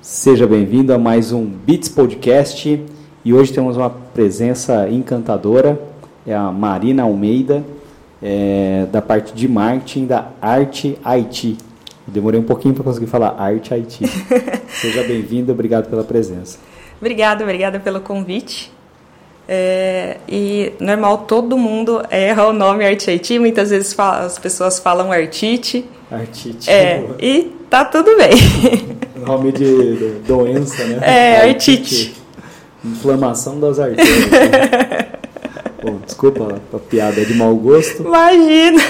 Seja bem-vindo a mais um Beats Podcast e hoje temos uma presença encantadora, é a Marina Almeida, é, da parte de marketing da Arte IT. demorei um pouquinho para conseguir falar Arte IT. Seja bem-vindo, obrigado pela presença. Obrigada, obrigada pelo convite. É, e normal todo mundo erra o nome Arte IT, muitas vezes fala, as pessoas falam Artite. Artite. É, e tá tudo bem. Nome de, de doença, né? É, artite. Inflamação das artérias. Né? Bom, desculpa a piada de mau gosto. Imagina!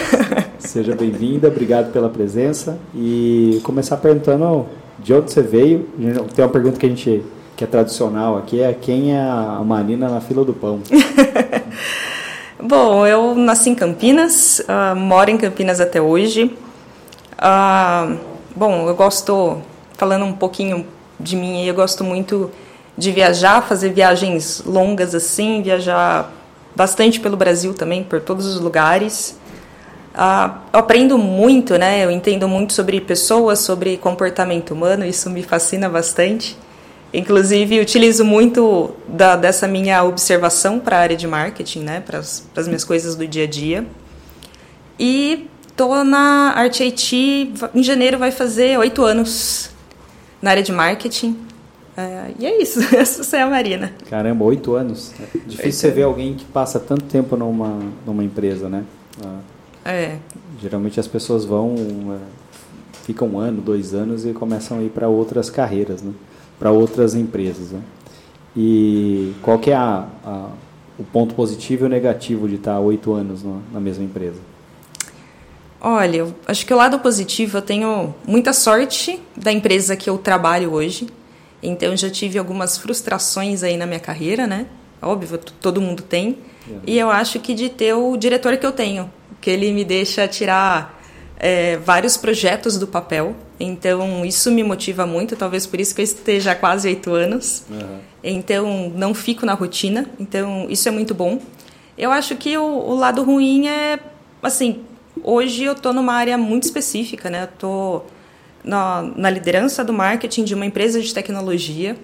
Seja bem-vinda, obrigado pela presença. E começar perguntando de onde você veio. Tem uma pergunta que a gente que é tradicional aqui, é quem é a Marina na fila do pão? Bom, eu nasci em Campinas, uh, moro em Campinas até hoje. Uh, bom, eu gosto, falando um pouquinho de mim, eu gosto muito de viajar, fazer viagens longas assim, viajar bastante pelo Brasil também, por todos os lugares. Uh, eu aprendo muito, né? Eu entendo muito sobre pessoas, sobre comportamento humano, isso me fascina bastante. Inclusive, utilizo muito da, dessa minha observação para a área de marketing, né? Para as minhas coisas do dia a dia. E Estou na Arte IT, em janeiro vai fazer oito anos na área de marketing. É, e é isso, essa é a Marina. Caramba, oito anos. É difícil você ver alguém que passa tanto tempo numa, numa empresa, né? Ah, é. Geralmente as pessoas vão, é, ficam um ano, dois anos e começam a ir para outras carreiras, né? Para outras empresas, né? E qual que é a, a, o ponto positivo e o negativo de estar oito anos na, na mesma empresa? Olha, eu acho que o lado positivo, eu tenho muita sorte da empresa que eu trabalho hoje. Então, já tive algumas frustrações aí na minha carreira, né? Óbvio, todo mundo tem. Uhum. E eu acho que de ter o diretor que eu tenho, que ele me deixa tirar é, vários projetos do papel. Então, isso me motiva muito, talvez por isso que eu esteja há quase oito anos. Uhum. Então, não fico na rotina. Então, isso é muito bom. Eu acho que o, o lado ruim é, assim, Hoje eu estou numa área muito específica, né? Eu estou na, na, liderança do marketing de uma empresa de tecnologia.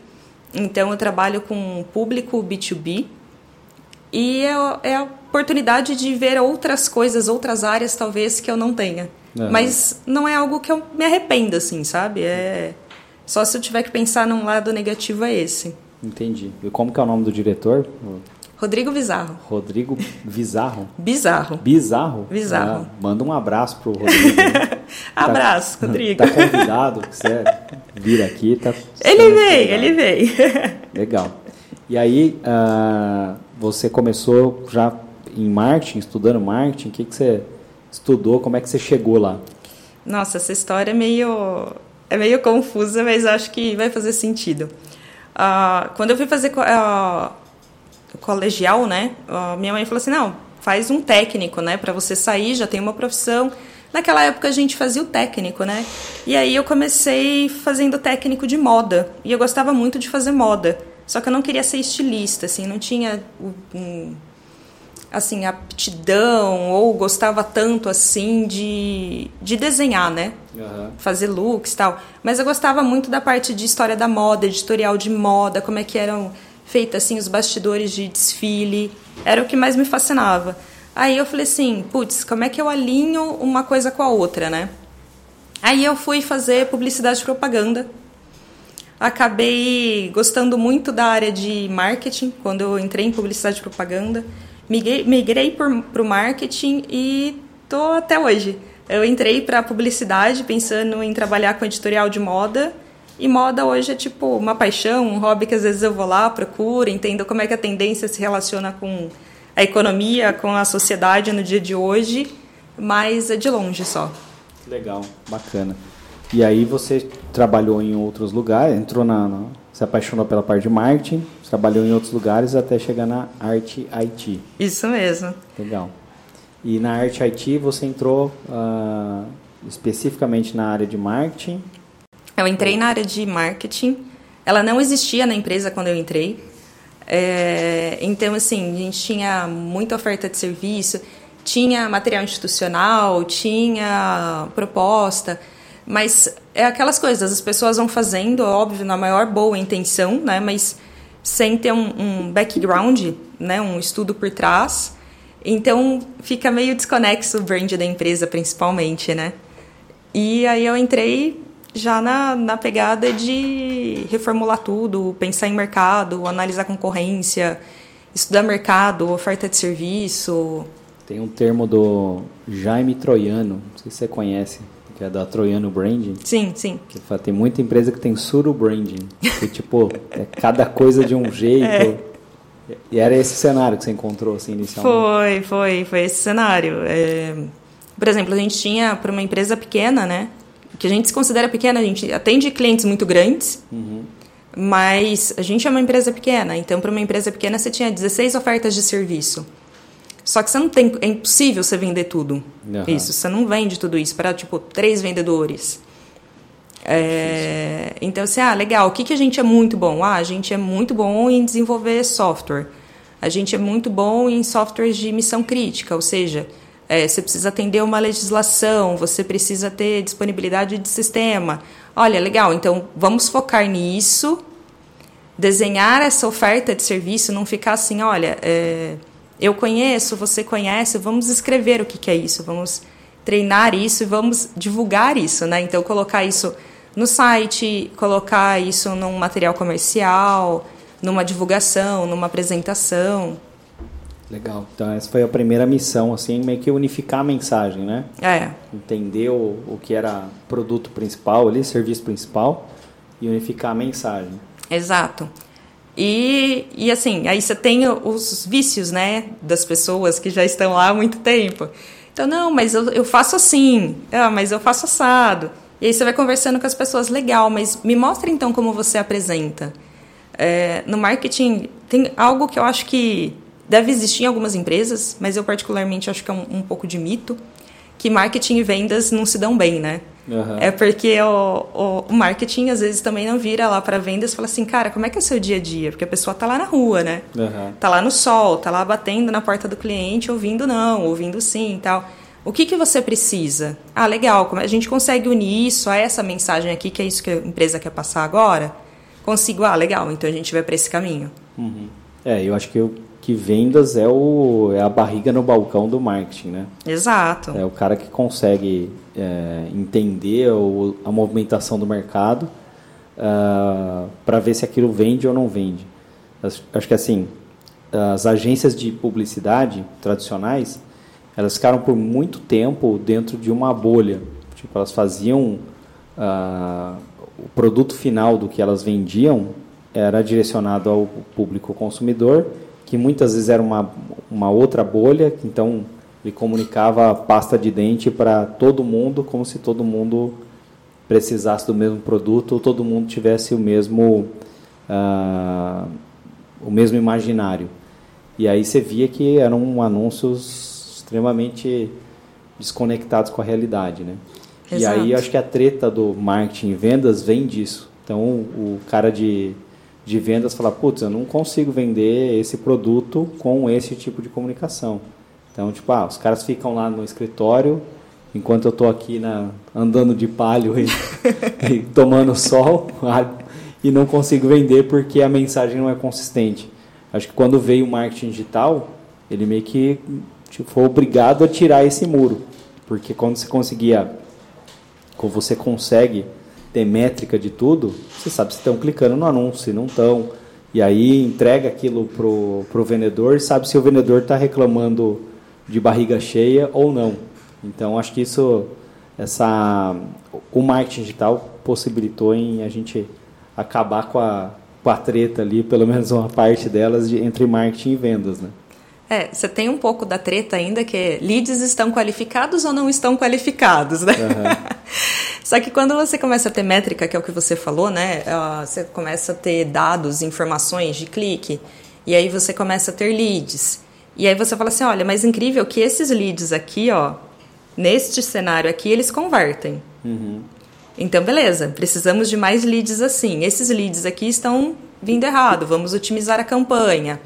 Então eu trabalho com público B2B e é, é oportunidade de ver outras coisas, outras áreas talvez que eu não tenha. Uhum. Mas não é algo que eu me arrependa, assim, sabe? É só se eu tiver que pensar num lado negativo é esse. Entendi. E como que é o nome do diretor? Rodrigo Bizarro. Rodrigo Bizarro? Bizarro. Bizarro? Bizarro. Ah, manda um abraço pro Rodrigo. Né? Abraço, tá, Rodrigo. Tá convidado, você vir aqui. Tá ele veio, ele veio. Legal. E aí, uh, você começou já em marketing, estudando marketing. O que, que você estudou? Como é que você chegou lá? Nossa, essa história é meio, é meio confusa, mas acho que vai fazer sentido. Uh, quando eu fui fazer uh, colegial, né? minha mãe falou assim: não, faz um técnico, né? Para você sair, já tem uma profissão. Naquela época a gente fazia o técnico, né? E aí eu comecei fazendo técnico de moda. E eu gostava muito de fazer moda. Só que eu não queria ser estilista, assim, não tinha um, assim, aptidão ou gostava tanto assim de, de desenhar, né? Uhum. Fazer looks e tal. Mas eu gostava muito da parte de história da moda, editorial de moda, como é que eram feita assim os bastidores de desfile, era o que mais me fascinava. Aí eu falei assim, putz, como é que eu alinho uma coisa com a outra, né? Aí eu fui fazer publicidade e propaganda. Acabei gostando muito da área de marketing quando eu entrei em publicidade e propaganda. Migrei, migrei para o marketing e tô até hoje. Eu entrei para publicidade pensando em trabalhar com editorial de moda e moda hoje é tipo uma paixão, um hobby que às vezes eu vou lá, procuro, entendo como é que a tendência se relaciona com a economia, com a sociedade no dia de hoje, mas é de longe só. Legal, bacana. E aí você trabalhou em outros lugares, entrou na, na se apaixonou pela parte de marketing, trabalhou em outros lugares até chegar na Arte IT. Isso mesmo. Legal. E na Arte IT você entrou uh, especificamente na área de marketing eu entrei na área de marketing. Ela não existia na empresa quando eu entrei. É, então, assim, a gente tinha muita oferta de serviço, tinha material institucional, tinha proposta. Mas é aquelas coisas, as pessoas vão fazendo, óbvio, na maior boa intenção, né? Mas sem ter um, um background, né? Um estudo por trás. Então fica meio desconexo o brand da empresa, principalmente, né? E aí eu entrei já na, na pegada de reformular tudo, pensar em mercado, analisar concorrência, estudar mercado, oferta de serviço. Tem um termo do Jaime Troiano, não sei se você conhece, que é da Troiano Branding. Sim, sim. Que fala, tem muita empresa que tem suru branding, que tipo, é cada coisa de um jeito. É. E era esse cenário que você encontrou assim inicialmente? Foi, foi, foi esse cenário. É... Por exemplo, a gente tinha para uma empresa pequena, né? Que a gente se considera pequena, a gente atende clientes muito grandes, uhum. mas a gente é uma empresa pequena. Então, para uma empresa pequena, você tinha 16 ofertas de serviço. Só que você não tem, é impossível você vender tudo. Uhum. Isso, você não vende tudo isso para tipo três vendedores. É, então, assim, ah, legal. O que, que a gente é muito bom? Ah, a gente é muito bom em desenvolver software. A gente é muito bom em softwares de missão crítica, ou seja, é, você precisa atender uma legislação, você precisa ter disponibilidade de sistema. Olha, legal, então vamos focar nisso, desenhar essa oferta de serviço, não ficar assim, olha, é, eu conheço, você conhece, vamos escrever o que, que é isso, vamos treinar isso e vamos divulgar isso, né? Então, colocar isso no site, colocar isso num material comercial, numa divulgação, numa apresentação. Legal. Então, essa foi a primeira missão, assim, meio que unificar a mensagem, né? É. Entender o, o que era produto principal ali, serviço principal, e unificar a mensagem. Exato. E, e assim, aí você tem os vícios, né, das pessoas que já estão lá há muito tempo. Então, não, mas eu, eu faço assim, ah, mas eu faço assado. E aí você vai conversando com as pessoas, legal, mas me mostra então como você apresenta. É, no marketing, tem algo que eu acho que deve existir em algumas empresas, mas eu particularmente acho que é um, um pouco de mito, que marketing e vendas não se dão bem, né? Uhum. É porque o, o, o, marketing às vezes também não vira lá para vendas e fala assim, cara, como é que é o seu dia a dia? Porque a pessoa tá lá na rua, né? Uhum. Tá lá no sol, tá lá batendo na porta do cliente, ouvindo não, ouvindo sim e tal. O que, que você precisa? Ah, legal, como a gente consegue unir isso a essa mensagem aqui, que é isso que a empresa quer passar agora? Consigo, ah, legal, então a gente vai para esse caminho. Uhum. É, eu acho que eu que vendas é, o, é a barriga no balcão do marketing, né? Exato. É o cara que consegue é, entender o, a movimentação do mercado uh, ah, para ver se aquilo vende ou não vende. Acho que assim, as agências de publicidade tradicionais, elas ficaram por muito tempo dentro de uma bolha. Tipo, elas faziam uh, o produto final do que elas vendiam era direcionado ao público consumidor que muitas vezes era uma, uma outra bolha, então ele comunicava pasta de dente para todo mundo, como se todo mundo precisasse do mesmo produto ou todo mundo tivesse o mesmo, uh, o mesmo imaginário. E aí você via que eram anúncios extremamente desconectados com a realidade, né? Exato. E aí acho que a treta do marketing e vendas vem disso. Então o cara de de vendas falar, putz, eu não consigo vender esse produto com esse tipo de comunicação. Então, tipo, ah, os caras ficam lá no escritório, enquanto eu estou aqui na, andando de palho e, e tomando sol, e não consigo vender porque a mensagem não é consistente. Acho que quando veio o marketing digital, ele meio que tipo, foi obrigado a tirar esse muro. Porque quando você conseguia, quando você consegue ter métrica de tudo, você sabe se estão clicando no anúncio, se não estão. E aí entrega aquilo pro, pro vendedor e sabe se o vendedor está reclamando de barriga cheia ou não. Então acho que isso, essa, o marketing digital possibilitou em a gente acabar com a, com a treta ali, pelo menos uma parte delas, de, entre marketing e vendas, né? É, você tem um pouco da treta ainda que é, leads estão qualificados ou não estão qualificados, né? Uhum. Só que quando você começa a ter métrica, que é o que você falou, né? Você começa a ter dados, informações de clique, e aí você começa a ter leads. E aí você fala assim, olha, mas incrível que esses leads aqui, ó, neste cenário aqui, eles convertem. Uhum. Então, beleza, precisamos de mais leads assim. Esses leads aqui estão vindo errado, vamos otimizar a campanha.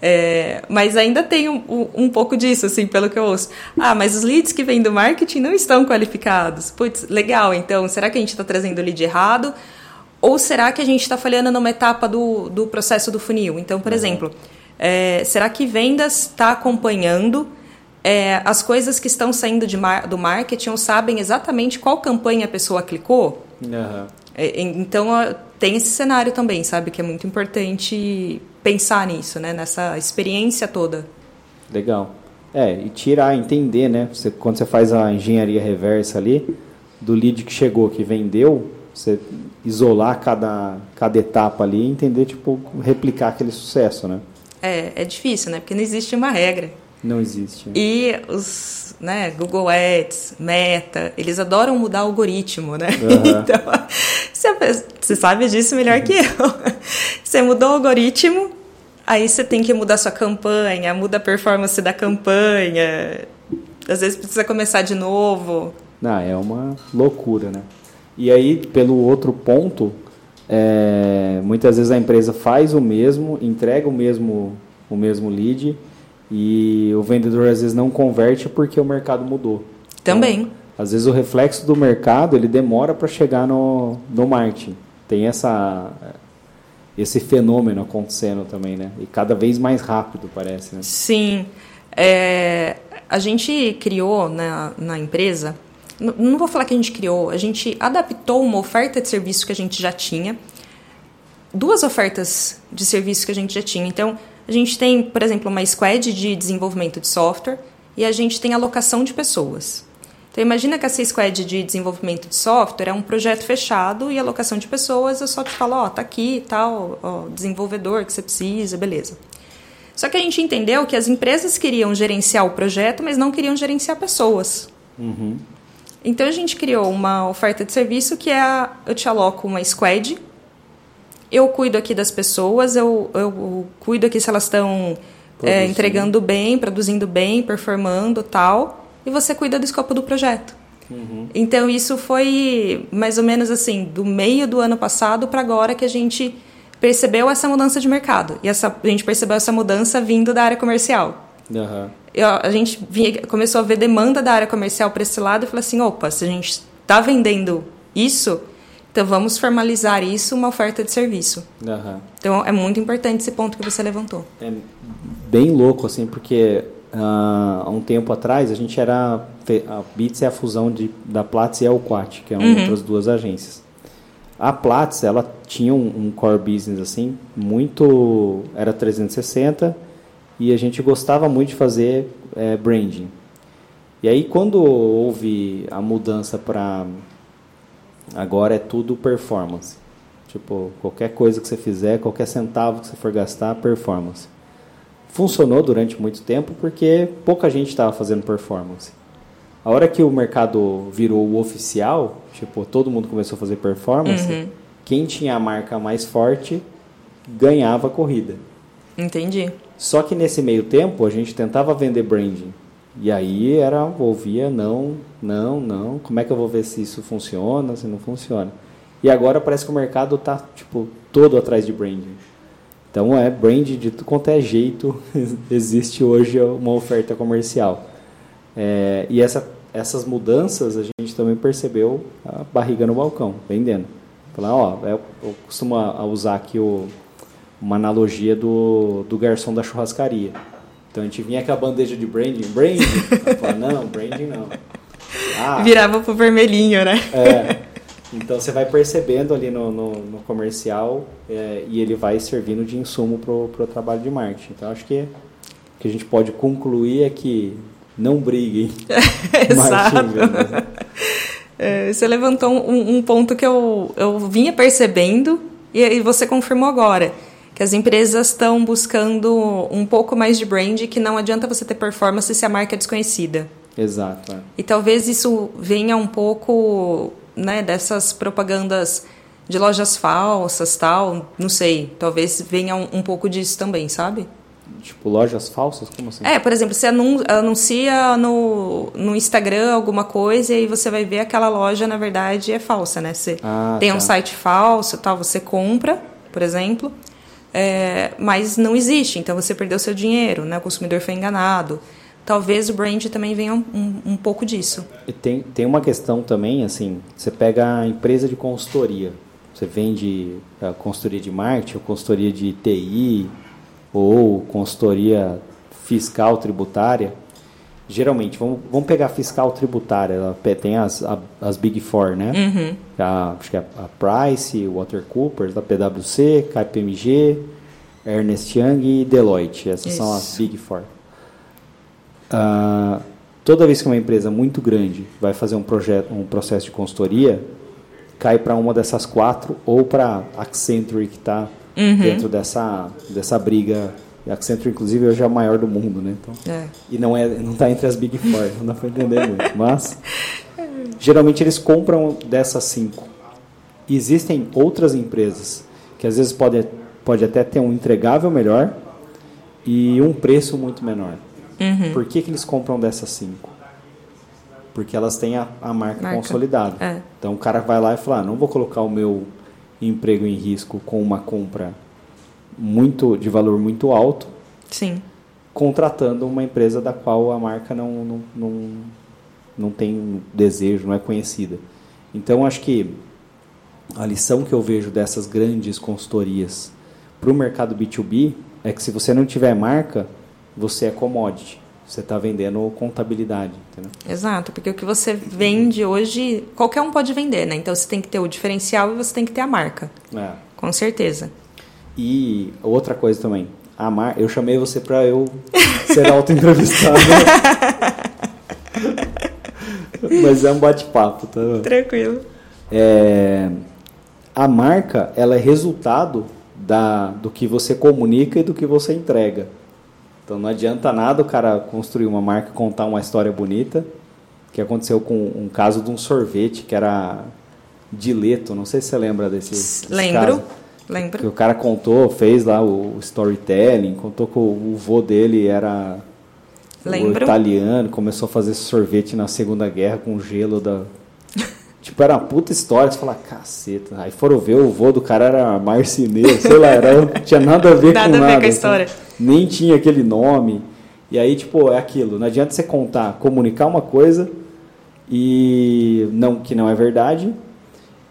É, mas ainda tem um, um, pouco disso, assim, pelo que eu ouço. Ah, mas os leads que vêm do marketing não estão qualificados. Putz, legal, então, será que a gente está trazendo o lead errado? Ou será que a gente está falhando numa etapa do, do processo do funil? Então, por uhum. exemplo, é, será que vendas está acompanhando é, as coisas que estão saindo de do marketing ou sabem exatamente qual campanha a pessoa clicou? Uhum. então, tem esse cenário também, sabe? Que é muito importante pensar nisso, né? Nessa experiência toda. Legal. É, e tirar, entender, né? Você, quando você faz a engenharia reversa ali, do lead que chegou, que vendeu, você isolar cada, cada etapa ali e entender, tipo, replicar aquele sucesso, né? É, é difícil, né? Porque não existe uma regra. Não existe. E os né, Google Ads, Meta, eles adoram mudar o algoritmo, né? Uhum. Então, você sabe disso melhor que eu. Você mudou o algoritmo, aí você tem que mudar sua campanha, muda a performance da campanha. Às vezes precisa começar de novo. Não, é uma loucura, né? E aí, pelo outro ponto, é, muitas vezes a empresa faz o mesmo, entrega o mesmo, o mesmo lead e o vendedor às vezes não converte porque o mercado mudou. Também. Então, às vezes o reflexo do mercado ele demora para chegar no, no marketing. Tem essa esse fenômeno acontecendo também, né? E cada vez mais rápido parece, né? Sim. É, a gente criou na, na empresa, não vou falar que a gente criou, a gente adaptou uma oferta de serviço que a gente já tinha, duas ofertas de serviço que a gente já tinha. Então, a gente tem, por exemplo, uma squad de desenvolvimento de software e a gente tem alocação de pessoas. Então imagina que essa squad de desenvolvimento de software é um projeto fechado e alocação de pessoas, eu só te falo, ó, oh, tá aqui, tal, desenvolvedor que você precisa, beleza. Só que a gente entendeu que as empresas queriam gerenciar o projeto, mas não queriam gerenciar pessoas. Uhum. Então a gente criou uma oferta de serviço que é a, eu te aloco uma squad eu cuido aqui das pessoas, eu, eu cuido aqui se elas estão é, entregando bem, produzindo bem, performando tal, e você cuida do escopo do projeto. Uhum. Então isso foi mais ou menos assim, do meio do ano passado para agora que a gente percebeu essa mudança de mercado. E essa, a gente percebeu essa mudança vindo da área comercial. Uhum. Eu, a gente vinha, começou a ver demanda da área comercial para esse lado e falou assim: opa, se a gente está vendendo isso, então vamos formalizar isso uma oferta de serviço. Uhum. Então é muito importante esse ponto que você levantou. É bem louco assim, porque uh, há um tempo atrás a gente era a Bits é a fusão de, da Platts e a Alquat, que são uhum. outras duas agências. A Platts ela tinha um, um core business assim muito era 360 e a gente gostava muito de fazer é, branding. E aí quando houve a mudança para Agora é tudo performance. Tipo, qualquer coisa que você fizer, qualquer centavo que você for gastar, performance. Funcionou durante muito tempo porque pouca gente estava fazendo performance. A hora que o mercado virou o oficial, tipo, todo mundo começou a fazer performance, uhum. quem tinha a marca mais forte ganhava a corrida. Entendi. Só que nesse meio tempo a gente tentava vender branding. E aí era, ouvia, não, não, não, como é que eu vou ver se isso funciona, se não funciona. E agora parece que o mercado está tipo, todo atrás de branding. Então é brand de tudo quanto é jeito, existe hoje uma oferta comercial. É, e essa, essas mudanças a gente também percebeu a barriga no balcão, vendendo. Falar, ó, eu, eu costumo usar aqui o, uma analogia do, do garçom da churrascaria. Então a gente vinha com a bandeja de branding, branding? Falava, não, branding não. Ah, Virava pro vermelhinho, né? É. Então você vai percebendo ali no, no, no comercial é, e ele vai servindo de insumo pro, pro trabalho de marketing. Então acho que o que a gente pode concluir é que não briguem. Exato. É, você levantou um, um, ponto que eu, eu vinha percebendo e, e você confirmou agora que as empresas estão buscando um pouco mais de brand, que não adianta você ter performance se a marca é desconhecida. Exato. É. E talvez isso venha um pouco né, dessas propagandas de lojas falsas, tal, não sei, talvez venha um, um pouco disso também, sabe? Tipo, lojas falsas? Como assim? É, por exemplo, você anuncia no, no Instagram alguma coisa e aí você vai ver aquela loja, na verdade, é falsa, né? Você ah, tem tá. um site falso tal, você compra, por exemplo, é, mas não existe, então você perdeu seu dinheiro, né? o consumidor foi enganado. Talvez o brand também venha um, um, um pouco disso. E tem, tem uma questão também, assim, você pega a empresa de consultoria, você vende a consultoria de marketing, ou consultoria de TI, ou consultoria fiscal tributária, geralmente, vamos, vamos pegar fiscal tributária, ela tem as, as Big Four, né? Uhum. A, acho que é a Price, Water Coopers, a PwC, KPMG, Ernest Young e Deloitte. Essas Isso. são as Big Four. Uh, toda vez que uma empresa muito grande vai fazer um projeto, um processo de consultoria, cai para uma dessas quatro ou para Accenture que está uhum. dentro dessa dessa briga a Accenture, inclusive, hoje é a maior do mundo, né? Então, é. E não é, não está entre as Big Four, não dá para entender muito. Mas, geralmente, eles compram dessas cinco. E existem outras empresas que, às vezes, podem pode até ter um entregável melhor e um preço muito menor. Uhum. Por que, que eles compram dessas cinco? Porque elas têm a, a marca, marca, consolidada. É. Então, o cara vai lá e fala, ah, não vou colocar o meu emprego em risco com uma compra muito de valor muito alto. Sim. Contratando uma empresa da qual a marca não, não, não, não tem desejo, não é conhecida. Então, acho que a lição que eu vejo dessas grandes consultorias para o mercado B2B é que se você não tiver marca, você é commodity. Você está vendendo contabilidade. Entendeu? Exato, porque o que você vende hoje, qualquer um pode vender, né? Então você tem que ter o diferencial e você tem que ter a marca. É. Com certeza. E outra coisa também, a Mar... eu chamei você para eu ser auto-entrevistado. Mas é um bate-papo, tá? Tranquilo. É... A marca, ela é resultado da... do que você comunica e do que você entrega. Então não adianta nada o cara construir uma marca, contar uma história bonita, que aconteceu com um caso de um sorvete que era dileto, não sei se você lembra desse, desse Lembro. Caso. Lembro. Que o cara contou, fez lá o storytelling, contou que o vô dele era Lembro. italiano, começou a fazer sorvete na Segunda Guerra com gelo da. tipo, era uma puta história, você fala, caceta. Aí foram ver, o vô do cara era marceneiro, sei lá, era, não tinha nada a ver nada com a nada. Ver com a história. Assim, nem tinha aquele nome. E aí, tipo, é aquilo, não adianta você contar, comunicar uma coisa e não que não é verdade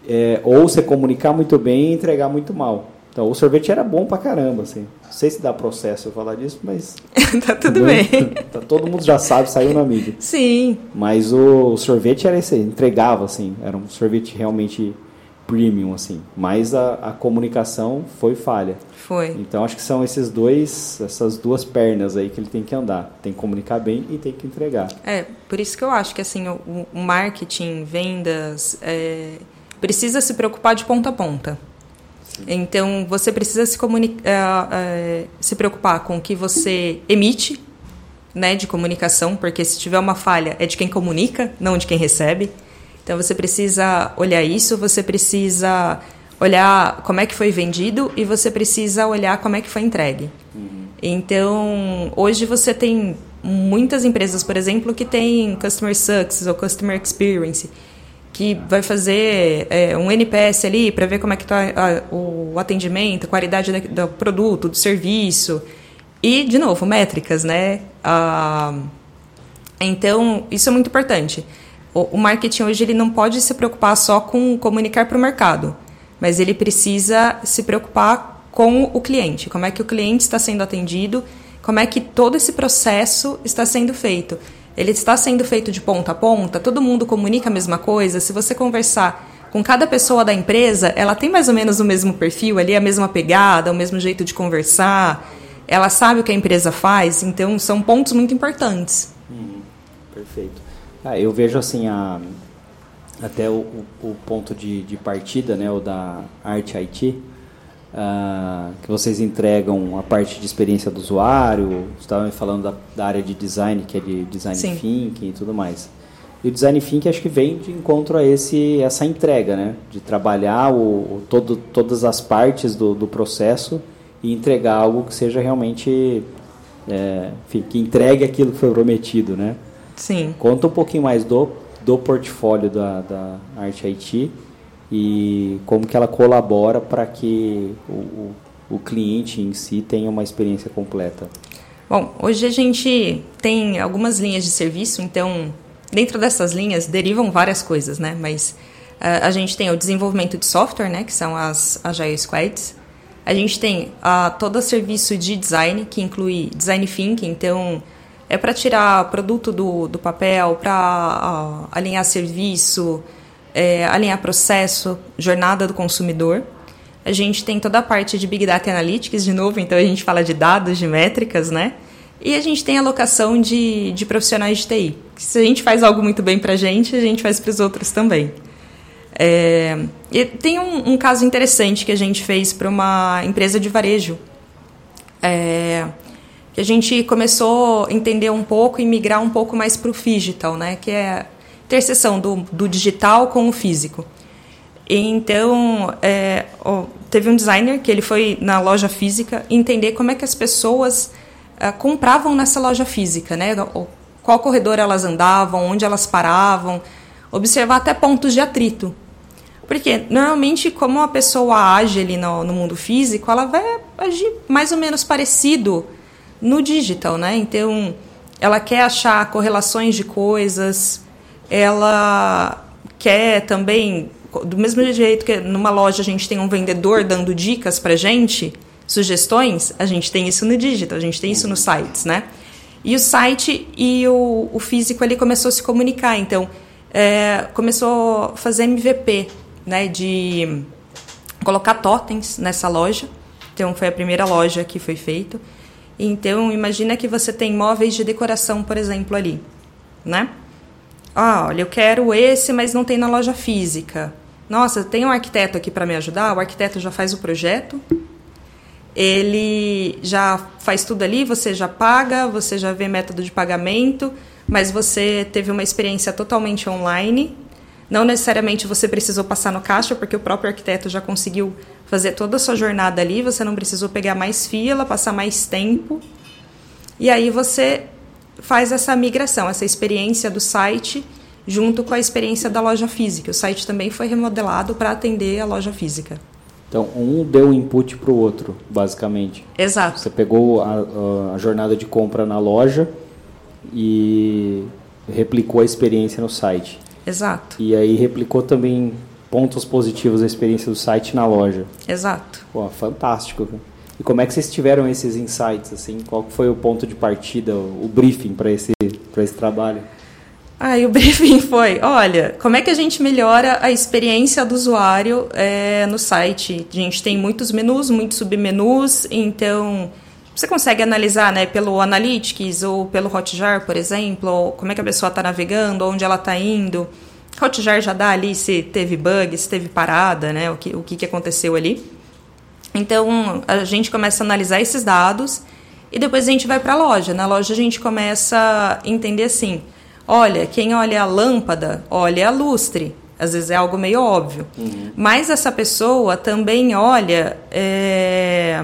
é, ou você comunicar muito bem e entregar muito mal. Então, o sorvete era bom pra caramba, assim. Não sei se dá processo eu falar disso, mas... tá tudo bem. Tá, todo mundo já sabe, saiu na mídia. Sim. Mas o, o sorvete era esse, entregava, assim. Era um sorvete realmente premium, assim. Mas a, a comunicação foi falha. Foi. Então, acho que são esses dois, essas duas pernas aí que ele tem que andar. Tem que comunicar bem e tem que entregar. É, por isso que eu acho que, assim, o, o marketing, vendas... É precisa se preocupar de ponta a ponta. Sim. Então, você precisa se, comunica, uh, uh, se preocupar com o que você emite né, de comunicação, porque se tiver uma falha é de quem comunica, não de quem recebe. Então, você precisa olhar isso, você precisa olhar como é que foi vendido e você precisa olhar como é que foi entregue. Uhum. Então, hoje você tem muitas empresas, por exemplo, que tem Customer Success ou Customer Experience, que vai fazer é, um NPS ali para ver como é que está o atendimento, a qualidade do produto, do serviço. E, de novo, métricas, né? Ah, então, isso é muito importante. O, o, marketing hoje ele não pode se preocupar só com comunicar para o mercado, mas ele precisa se preocupar com o cliente. Como é que o cliente está sendo atendido, como é que todo esse processo está sendo feito ele está sendo feito de ponta a ponta, todo mundo comunica a mesma coisa. Se você conversar com cada pessoa da empresa, ela tem mais ou menos o mesmo perfil ali, a mesma pegada, o mesmo jeito de conversar. Ela sabe o que a empresa faz, então são pontos muito importantes. Hum, perfeito. Ah, eu vejo assim a até o, o, ponto de, de partida, né, o da Arte IT, Uh, que vocês entregam a parte de experiência do usuário, estavam falando da, da, área de design, que é de design Sim. thinking e tudo mais. E o design thinking acho que vem de encontro a esse, essa entrega, né? De trabalhar o, o todo, todas as partes do, do, processo e entregar algo que seja realmente, é, enfim, que entregue aquilo que foi prometido, né? Sim. Conta um pouquinho mais do, do portfólio da, da Arte IT e como que ela colabora para que o, o, o cliente em si tenha uma experiência completa? Bom, hoje a gente tem algumas linhas de serviço, então dentro dessas linhas derivam várias coisas, né? Mas uh, a gente tem o desenvolvimento de software, né? Que são as Agile Squads. A gente tem uh, todo o serviço de design, que inclui design thinking, então é para tirar produto do, do papel, para uh, alinhar serviço, é, alinhar processo, jornada do consumidor. A gente tem toda a parte de Big Data Analytics, de novo, então a gente fala de dados, de métricas, né? E a gente tem alocação de, de profissionais de TI. Se a gente faz algo muito bem para a gente, a gente faz para os outros também. É, e tem um, um, caso interessante que a gente fez para uma empresa de varejo. É, que a gente começou a entender um pouco e migrar um pouco mais para o digital, né? Que é interseção do, do digital com o físico. Então, é, teve um designer que ele foi na loja física entender como é que as pessoas é, compravam nessa loja física, né? Qual corredor elas andavam, onde elas paravam, observar até pontos de atrito. Porque normalmente, como a pessoa age ali no, no mundo físico, ela vai agir mais ou menos parecido no digital, né? Então, ela quer achar correlações de coisas, ela quer também do mesmo jeito que numa loja a gente tem um vendedor dando dicas para gente, sugestões, a gente tem isso no digital, a gente tem isso nos sites, né? E o site e o, o físico ali começou a se comunicar, então é, começou a fazer MVP, né? De colocar totens nessa loja. Então foi a primeira loja que foi feito. Então imagina que você tem móveis de decoração, por exemplo, ali, né? Ah, olha, eu quero esse, mas não tem na loja física. Nossa, tem um arquiteto aqui para me ajudar. O arquiteto já faz o projeto, ele já faz tudo ali, você já paga, você já vê método de pagamento, mas você teve uma experiência totalmente online. Não necessariamente você precisou passar no caixa, porque o próprio arquiteto já conseguiu fazer toda a sua jornada ali, você não precisou pegar mais fila, passar mais tempo. E aí você faz essa migração, essa experiência do site junto com a experiência da loja física. O site também foi remodelado para atender a loja física. Então, um deu input para o outro, basicamente. Exato. Você pegou a, a, jornada de compra na loja e replicou a experiência no site. Exato. E aí replicou também pontos positivos da experiência do site na loja. Exato. Pô, fantástico. E como é que vocês tiveram esses insights? Assim, qual foi o ponto de partida, o briefing para esse, esse trabalho? Ah, o briefing foi, olha, como é que a gente melhora a experiência do usuário é, no site? A gente tem muitos menus, muitos submenus, então você consegue analisar né, pelo Analytics ou pelo Hotjar, por exemplo, como é que a pessoa está navegando, onde ela está indo. Hotjar já dá ali se teve bug, se teve parada, né, o que, o que aconteceu ali. Então, a gente começa a analisar esses dados e depois a gente vai para a loja. Na loja a gente começa a entender assim: olha, quem olha a lâmpada, olha a lustre. Às vezes é algo meio óbvio. Uhum. Mas essa pessoa também olha é,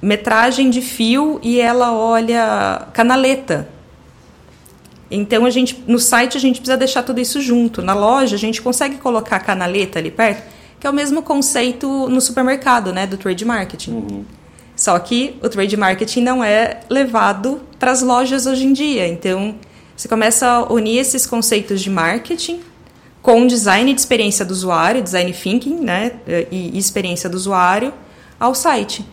metragem de fio e ela olha canaleta. Então a gente no site a gente precisa deixar tudo isso junto. Na loja a gente consegue colocar a canaleta ali perto que é o mesmo conceito no supermercado, né, do trade marketing. Uhum. Só que o trade marketing não é levado para as lojas hoje em dia. Então, você começa a unir esses conceitos de marketing com design de experiência do usuário, design thinking, né, e experiência do usuário ao site.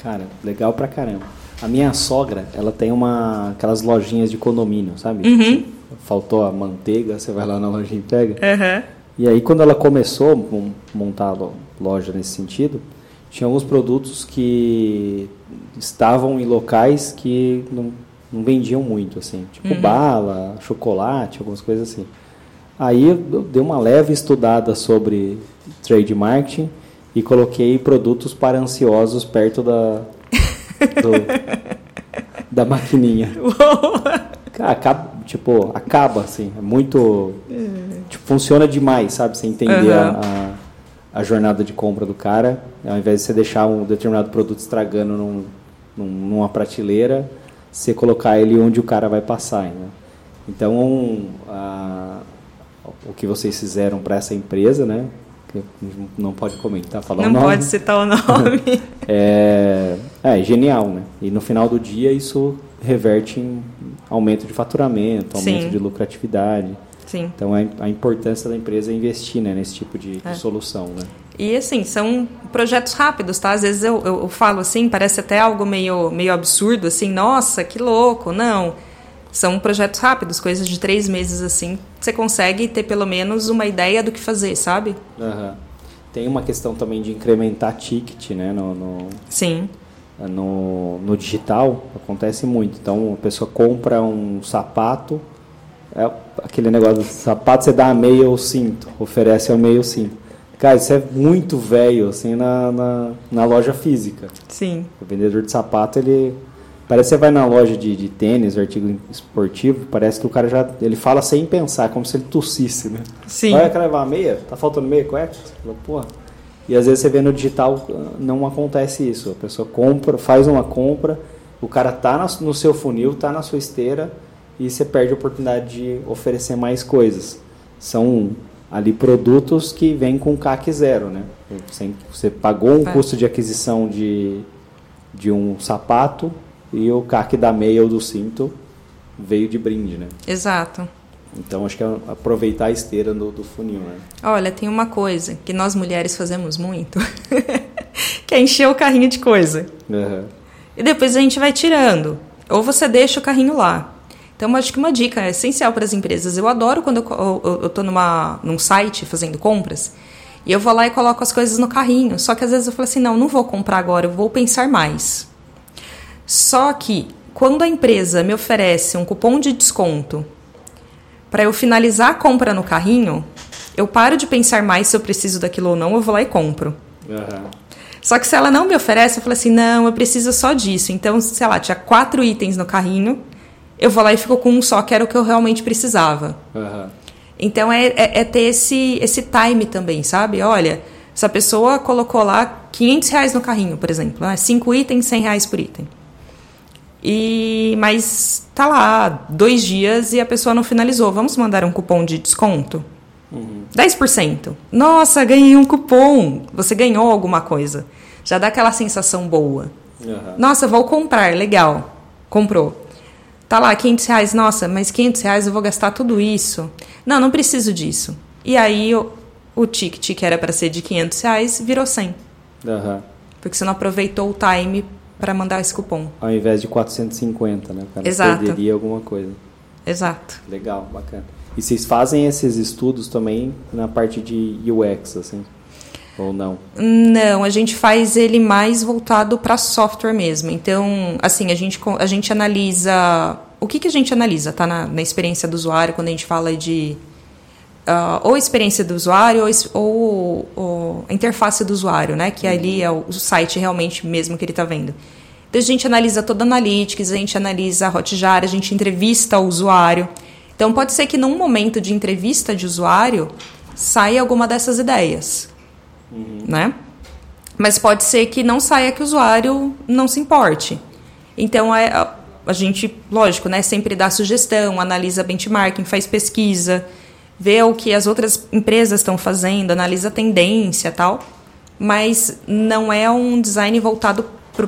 Cara, legal pra caramba. A minha sogra, ela tem uma aquelas lojinhas de condomínio, sabe? Uhum. Faltou a manteiga, você vai lá na lojinha e pega. Uhum. E aí, quando ela começou a montar a loja nesse sentido, tinha alguns produtos que estavam em locais que não, não vendiam muito, assim, tipo uhum. bala, chocolate, algumas coisas assim. Aí eu dei uma leve estudada sobre trade marketing e coloquei produtos para ansiosos perto da do, da maquininha. Acaba, tipo, acaba assim, é muito tipo, funciona demais, sabe? Você entender uhum. a, a, a, jornada de compra do cara, ao invés de você deixar um determinado produto estragando num, num, numa prateleira, você colocar ele onde o cara vai passar. Né? Então, a, o que vocês fizeram para essa empresa, né? não pode comentar, falar não o nome. Não pode citar o nome. é, é genial, né? E no final do dia isso reverte em aumento de faturamento, aumento Sim. de lucratividade. Sim. Então a, a importância da empresa é investir né, nesse tipo de, é. de solução, né? E assim, são projetos rápidos, tá? Às vezes eu, eu, eu, falo assim, parece até algo meio, meio absurdo, assim, nossa, que louco. Não. São projetos rápidos, coisas de três meses assim. Você consegue ter pelo menos uma ideia do que fazer, sabe? Uhum. Tem uma questão também de incrementar ticket, né? No, no, Sim. No, no digital acontece muito. Então a pessoa compra um sapato, é aquele negócio do sapato, você dá a meia ou cinto, oferece ao meio cinto. Cara, isso é muito velho, assim, na, na, na, loja física. Sim. O vendedor de sapato, ele. Parece que você vai na loja de, de tênis, artigo esportivo, parece que o cara já. Ele fala sem pensar, como se ele tossisse, né? Sim. Vai, quer levar a meia? Tá faltando meia, correto? Porra. E às vezes você vê no digital, não acontece isso. A pessoa compra, faz uma compra, o cara tá no seu funil, tá na sua esteira, e você perde a oportunidade de oferecer mais coisas. São ali produtos que vêm com CAC zero, né? Você pagou um é. custo de aquisição de, de um sapato e o CAC da meia ou do cinto veio de brinde, né? Exato. Então acho que é aproveitar a esteira do, do funil, né? Olha, tem uma coisa que nós mulheres fazemos muito, que é encher o carrinho de coisa. Uhum. E depois a gente vai tirando. Ou você deixa o carrinho lá. Então, acho que uma dica essencial para as empresas. Eu adoro quando eu estou num site fazendo compras e eu vou lá e coloco as coisas no carrinho. Só que às vezes eu falo assim: não, não vou comprar agora, eu vou pensar mais. Só que quando a empresa me oferece um cupom de desconto para eu finalizar a compra no carrinho, eu paro de pensar mais se eu preciso daquilo ou não, eu vou lá e compro. Uhum. Só que se ela não me oferece, eu falo assim: não, eu preciso só disso. Então, sei lá, tinha quatro itens no carrinho eu vou lá e fico com um só, que era o que eu realmente precisava. Uhum. Então é, é, é, ter esse, esse time também, sabe? Olha, essa pessoa colocou lá 500 reais no carrinho, por exemplo, né? cinco itens, 100 reais por item. E mas tá lá dois dias e a pessoa não finalizou. Vamos mandar um cupom de desconto? Uhum. 10%. Nossa, ganhei um cupom. Você ganhou alguma coisa. Já dá aquela sensação boa. Uhum. Nossa, vou comprar. Legal. Comprou. Tá lá, 500 reais. Nossa, mas 500 reais eu vou gastar tudo isso. Não, não preciso disso. E aí o, o ticket que era para ser de 500 reais virou 100. Uhum. Porque você não aproveitou o time para mandar esse cupom. Ao invés de 450, né? O cara Exato. perderia alguma coisa. Exato. Legal, bacana. E vocês fazem esses estudos também na parte de UX, assim? Ou não? Não, a gente faz ele mais voltado para software mesmo. Então, assim, a gente, a gente analisa. O que, que a gente analisa, tá? Na, na experiência do usuário, quando a gente fala de. Uh, ou experiência do usuário ou, ou, ou, a interface do usuário, né? Que ali é o, o site realmente mesmo que ele está vendo. Então a gente analisa toda a analytics, a gente analisa a Hotjar, a gente entrevista o usuário. Então pode ser que num momento de entrevista de usuário saia alguma dessas ideias uhum. né? Mas pode ser que não saia que o usuário não se importe. Então, é, a, a gente, lógico, né, sempre dá sugestão, analisa benchmarking, faz pesquisa, vê o que as outras empresas estão fazendo, analisa a tendência tal. Mas não é um design voltado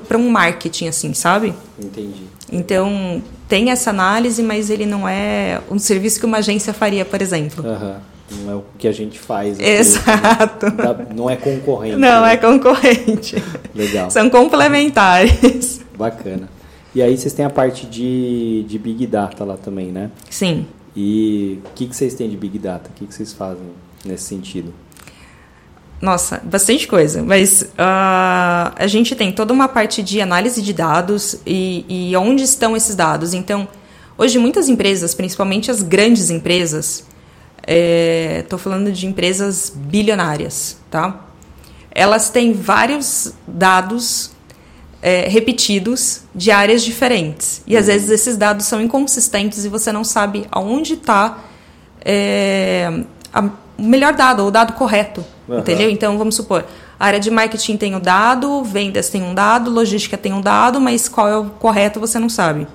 para um marketing, assim, sabe? Entendi. Então, tem essa análise, mas ele não é um serviço que uma agência faria, por exemplo. Uhum. Não é o que a gente faz. Aqui, Exato. Não é concorrente. Não né? é concorrente. Legal. São complementares. Bacana. E aí vocês têm a parte de, de Big Data lá também, né? Sim. E o que, que vocês têm de Big Data? O que, que vocês fazem nesse sentido? Nossa, bastante coisa. Mas uh, a gente tem toda uma parte de análise de dados e, e onde estão esses dados. Então, hoje muitas empresas, principalmente as grandes empresas, Estou é, falando de empresas bilionárias, tá? Elas têm vários dados é, repetidos de áreas diferentes. E às uhum. vezes esses dados são inconsistentes e você não sabe aonde está é, o melhor dado, ou o dado correto. Uhum. Entendeu? Então, vamos supor, a área de marketing tem o dado, vendas tem um dado, logística tem um dado, mas qual é o correto você não sabe.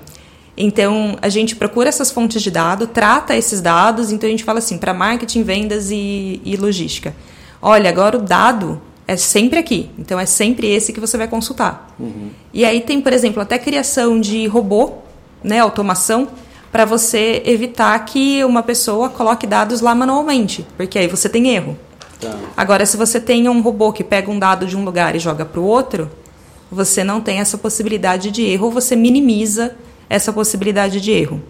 Então, a gente procura essas fontes de dado, trata esses dados, então a gente fala assim, para marketing, vendas e, e, logística. olha, agora o dado é sempre aqui. Então é sempre esse que você vai consultar. Uhum. E aí tem, por exemplo, até criação de robô, né, automação, para você evitar que uma pessoa coloque dados lá manualmente, porque aí você tem erro. Tá. Agora, se você tem um robô que pega um dado de um lugar e joga para o outro, você não tem essa possibilidade de erro, você minimiza essa possibilidade de erro.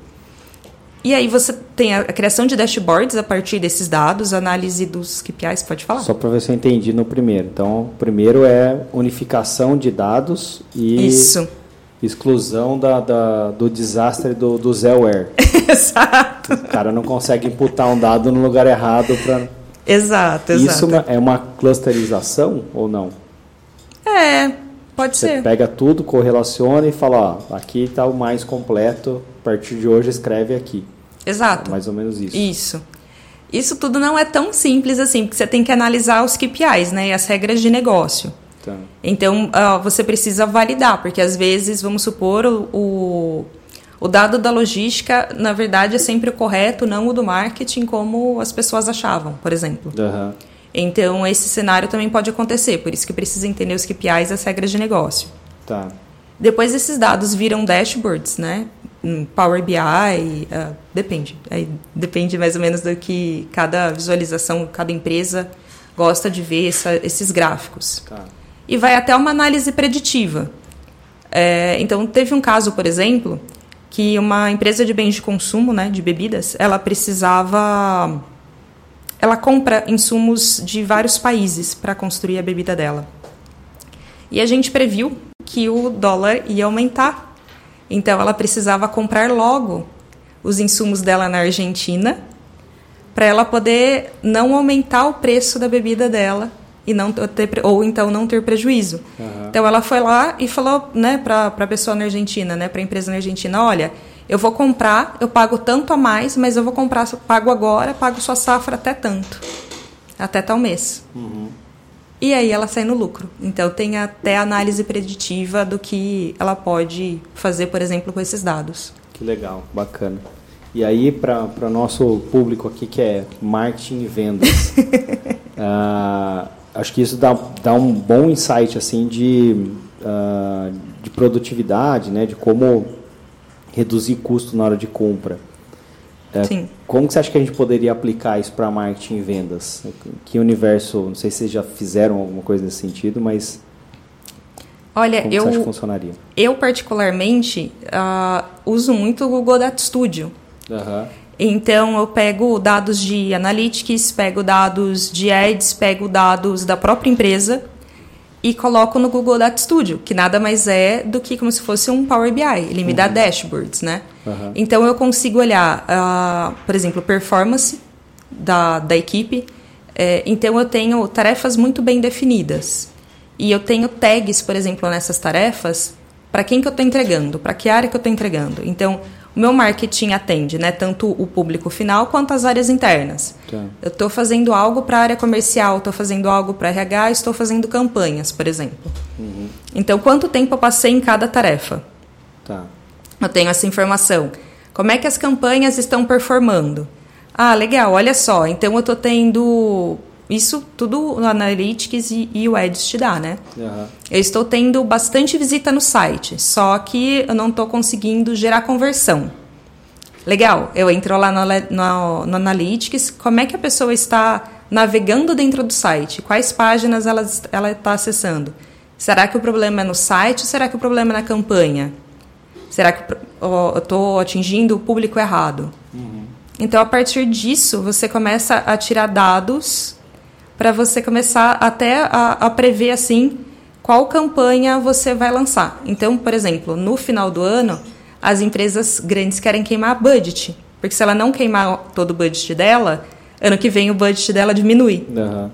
E aí você tem a criação de dashboards a partir desses dados, análise dos KPIs, pode falar? Só para ver se eu entendi no primeiro. Então, o primeiro é unificação de dados e Isso. exclusão da, da, do desastre do, do Zellware. exato. O cara não consegue imputar um dado no lugar errado para... Exato, exato. Isso é uma clusterização ou não? É, pode Você ser. pega tudo, correlaciona e fala, ó, aqui está o mais completo partir de hoje escreve aqui. Exato. É mais ou menos isso. Isso. Isso tudo não é tão simples assim, porque você tem que analisar os KPIs, né, e as regras de negócio. Tá. Então, você precisa validar, porque às vezes, vamos supor, o, o, o, dado da logística, na verdade, é sempre o correto, não o do marketing, como as pessoas achavam, por exemplo. Uhum. Então, esse cenário também pode acontecer, por isso que precisa entender os KPIs e as regras de negócio. Tá. Depois esses dados viram dashboards, né? Power BI, uh, ah, depende. Aí depende mais ou menos do que cada visualização, cada empresa gosta de ver essa, esses gráficos. Tá. E vai até uma análise preditiva. É, então, teve um caso, por exemplo, que uma empresa de bens de consumo, né, de bebidas, ela precisava. Ela compra insumos de vários países para construir a bebida dela. E a gente previu que o dólar ia aumentar então ela precisava comprar logo os insumos dela na Argentina para ela poder não aumentar o preço da bebida dela e não ter, ou então não ter prejuízo. Uhum. Então ela foi lá e falou, né, para a pessoa na Argentina, né, para a empresa na Argentina, olha, eu vou comprar, eu pago tanto a mais, mas eu vou comprar, pago agora, pago sua safra até tanto, até tal mês. Uhum. E aí ela sai no lucro. Então tem até análise preditiva do que ela pode fazer, por exemplo, com esses dados. Que legal, bacana. E aí, para o nosso público aqui que é marketing e vendas, uh, acho que isso dá, dá um bom insight assim de, uh, de produtividade, né, de como reduzir custo na hora de compra. É, Sim. Como que você acha que a gente poderia aplicar isso para marketing e vendas? Que universo, não sei se vocês já fizeram alguma coisa nesse sentido, mas Olha, como eu, você acha que funcionaria? Eu particularmente uh, uso muito o Google Data Studio. Uhum. Então eu pego dados de analytics, pego dados de ads, pego dados da própria empresa e coloco no Google Data Studio, que nada mais é do que como se fosse um Power BI. Ele me uhum. dá dashboards, né? Uhum. Então eu consigo olhar, uh, por exemplo, performance da, da equipe. É, então eu tenho tarefas muito bem definidas. E eu tenho tags, por exemplo, nessas tarefas, para quem que eu estou entregando, para que área que eu estou entregando. Então, o meu marketing atende né, tanto o público final quanto as áreas internas. Tá. Eu estou fazendo algo para a área comercial, estou fazendo algo para RH, estou fazendo campanhas, por exemplo. Uhum. Então, quanto tempo eu passei em cada tarefa? Tá. Eu tenho essa informação. Como é que as campanhas estão performando? Ah, legal, olha só. Então, eu estou tendo isso tudo no Analytics e, e o Ads te dá, né? Uhum. Eu estou tendo bastante visita no site, só que eu não estou conseguindo gerar conversão. Legal, eu entro lá no, no, no, Analytics, como é que a pessoa está navegando dentro do site? Quais páginas ela, ela está acessando? Será que o problema é no site ou será que o problema é na campanha? Será que eu estou atingindo o público errado? Uhum. Então, a partir disso, você começa a tirar dados para você começar até a, a prever assim qual campanha você vai lançar. Então, por exemplo, no final do ano, as empresas grandes querem queimar budget, porque se ela não queimar todo o budget dela, ano que vem o budget dela diminui. Uhum.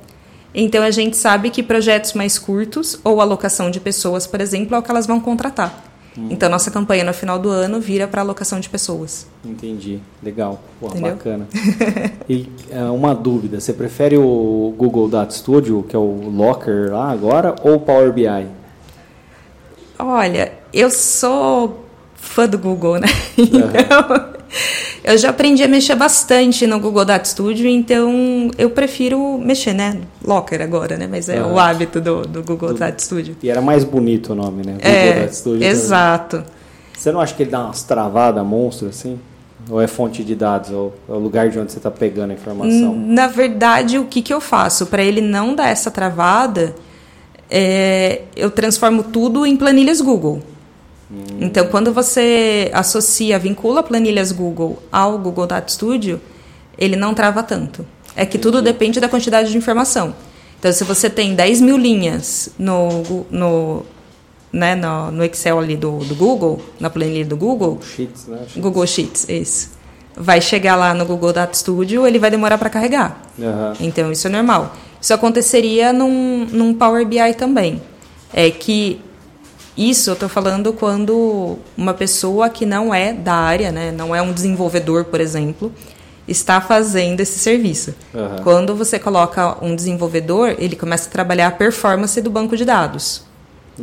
Então a gente sabe que projetos mais curtos ou alocação de pessoas, por exemplo, é o que elas vão contratar. Hum. Então, nossa campanha no final do ano vira para alocação de pessoas. Entendi. Legal. Porra, bacana. e é, uma dúvida: você prefere o Google Data Studio, que é o Locker lá agora, ou o Power BI? Olha, eu sou fã do Google, né? Então, Eu já aprendi a mexer bastante no Google Data Studio, então eu prefiro mexer, né? Locker agora, né? Mas é o hábito do, do Google do, Data Studio. E era mais bonito o nome, né? Google é, Data Studio. Exato. Também. Você não acha que ele dá umas travadas monstros assim? Ou é fonte de dados? Ou é o lugar de onde você está pegando a informação? Na verdade, o que, que eu faço? Para ele não dar essa travada, é, eu transformo tudo em planilhas Google. Hum. Então, quando você associa, vincula planilhas Google ao Google Data Studio, ele não trava tanto. É que tudo depende da quantidade de informação. Então, se você tem 10 mil linhas no, no, né, no, no Excel ali do, do Google, na planilha do Google. Sheets, né? Sheets. Google Sheets, isso. Vai chegar lá no Google Data Studio, ele vai demorar para carregar. Uhum. Então, isso é normal. Isso aconteceria num, num Power BI também. É que isso eu estou falando quando uma pessoa que não é da área, né, não é um desenvolvedor, por exemplo, está fazendo esse serviço. Uhum. Quando você coloca um desenvolvedor, ele começa a trabalhar a performance do banco de dados.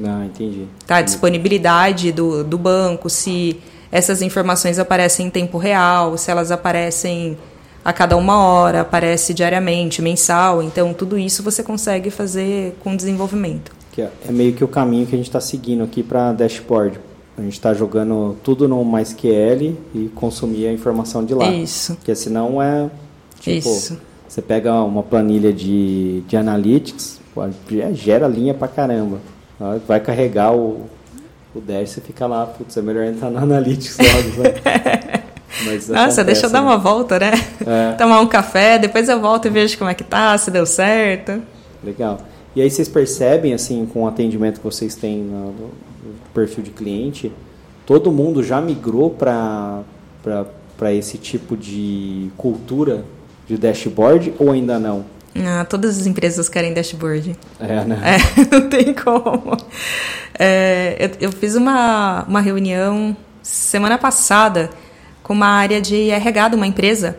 Ah, entendi. Tá, a disponibilidade do, do banco, se essas informações aparecem em tempo real, se elas aparecem a cada uma hora, aparece diariamente, mensal. Então, tudo isso você consegue fazer com desenvolvimento. Que é, é meio que o caminho que a gente está seguindo aqui para dashboard. A gente está jogando tudo no MySQL e consumir a informação de lá. Isso. Porque senão é tipo, Isso. você pega uma planilha de, de analytics, gera linha pra caramba. Vai carregar o, o dash, você fica lá, putz, é melhor entrar no Analytics logo. Né? Mas Nossa, acontece, deixa eu dar né? uma volta, né? É. Tomar um café, depois eu volto e vejo como é que tá, se deu certo. Legal. E aí vocês percebem, assim, com o atendimento que vocês têm no, perfil de cliente, todo mundo já migrou para esse tipo de cultura de dashboard ou ainda não? Ah, todas as empresas querem dashboard. É, né? É, não tem como. É, eu, eu, fiz uma, uma reunião semana passada com uma área de RH de uma empresa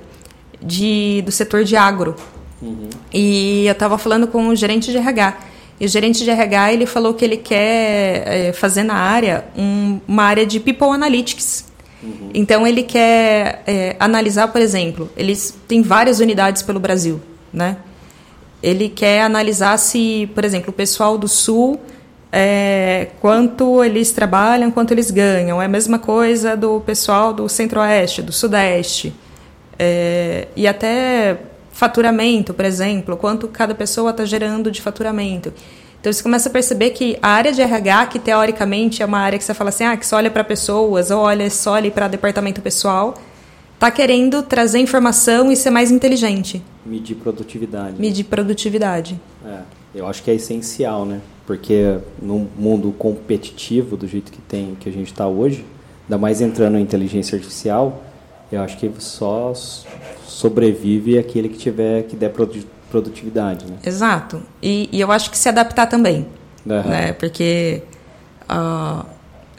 de, do setor de agro. Uhum. E eu estava falando com o gerente de RH. E o gerente de RH ele falou que ele quer é, fazer na área um, uma área de People Analytics. Uhum. Então ele quer é, analisar, por exemplo, eles têm várias unidades pelo Brasil, né? ele quer analisar se, por exemplo, o pessoal do Sul, é, quanto eles trabalham, quanto eles ganham. É a mesma coisa do pessoal do Centro-Oeste, do Sudeste. É, e até faturamento, por exemplo, quanto cada pessoa está gerando de faturamento. Então você começa a perceber que a área de RH, que teoricamente é uma área que você fala assim, ah, que só olha para pessoas, ou olha só olha para departamento pessoal, está querendo trazer informação e ser mais inteligente. Medir produtividade. Medir produtividade. É, eu acho que é essencial, né? Porque no mundo competitivo, do jeito que tem, que a gente está hoje, ainda mais entrando em inteligência artificial, eu acho que só sobrevive aquele que tiver que der produtividade, né? Exato. E, e eu acho que se adaptar também, uhum. né? Porque uh,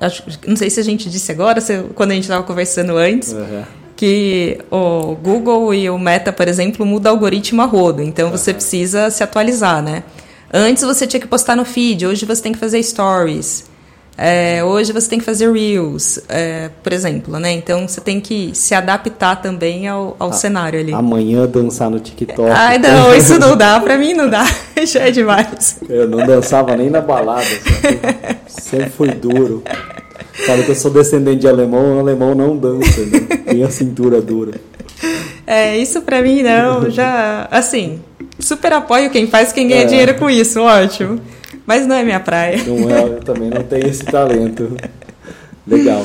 acho, não sei se a gente disse agora, se, quando a gente estava conversando antes. Uhum que o Google e o Meta, por exemplo, muda o algoritmo a rodo, então você precisa se atualizar, né? Antes você tinha que postar no feed, hoje você tem que fazer stories. É, hoje você tem que fazer reels, é, por exemplo, né? Então você tem que se adaptar também ao, ao ah, cenário ali. Amanhã dançar no TikTok. Ai, não, isso não dá, pra mim não dá, já é demais. Eu não dançava nem na balada, sempre fui duro. Cara, que eu sou descendente de alemão, o alemão não dança, né? tem a cintura dura. É, isso pra mim não, já, assim, super apoio quem faz, quem ganha é. dinheiro com isso, ótimo. Mas não é minha praia. Não é, eu também não tenho esse talento. Legal.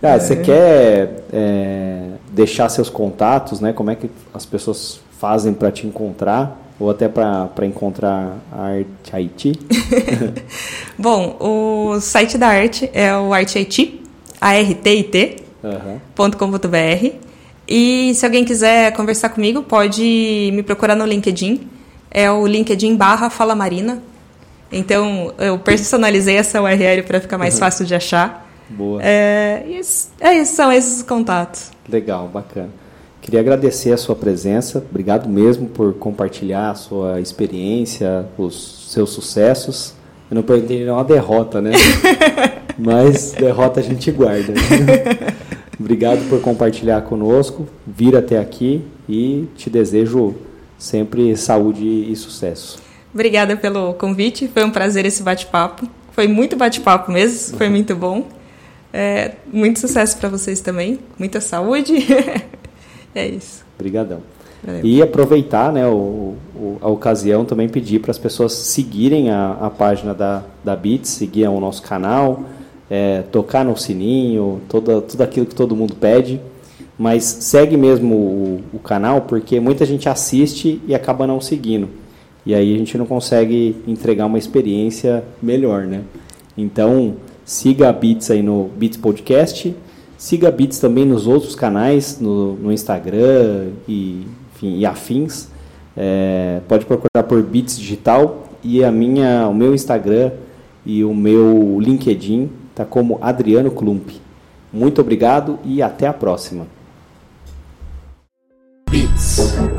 Cara, é. você quer é, deixar seus contatos, né? Como é que as pessoas fazem para te encontrar? ou até para encontrar a Arte Haiti? Bom, o site da arte é o Arte Haiti, artit.com.br. E se alguém quiser conversar comigo, pode me procurar no LinkedIn. É o LinkedIn barra Fala Marina. Então, eu personalizei essa URL para ficar mais uhum. fácil de achar. Boa. É, é isso, são esses contatos. Legal, bacana. Queria agradecer a sua presença, obrigado mesmo por compartilhar a sua experiência, os seus sucessos. Eu não perguntei nenhuma derrota, né? Mas derrota a gente guarda. Obrigado por compartilhar conosco, vir até aqui e te desejo sempre saúde e sucesso. Obrigada pelo convite, foi um prazer esse bate-papo. Foi muito bate-papo mesmo, foi muito bom. É, muito sucesso para vocês também, muita saúde. é isso. Obrigadão. E aproveitar né, o, o, a ocasião também pedir para as pessoas seguirem a, a página da, da Bits, seguir o nosso canal, é, tocar no sininho, toda, tudo aquilo que todo mundo pede. Mas segue mesmo o, o canal porque muita gente assiste e acaba não seguindo. E aí a gente não consegue entregar uma experiência melhor, né? Então, siga a Bits aí no Bits Podcast, siga a Bits também nos outros canais, no, no Instagram e, enfim, e afins. É, pode procurar por Bits Digital e a minha, o meu Instagram e o meu LinkedIn tá como Adriano Klump. Muito obrigado e até a próxima. Beats.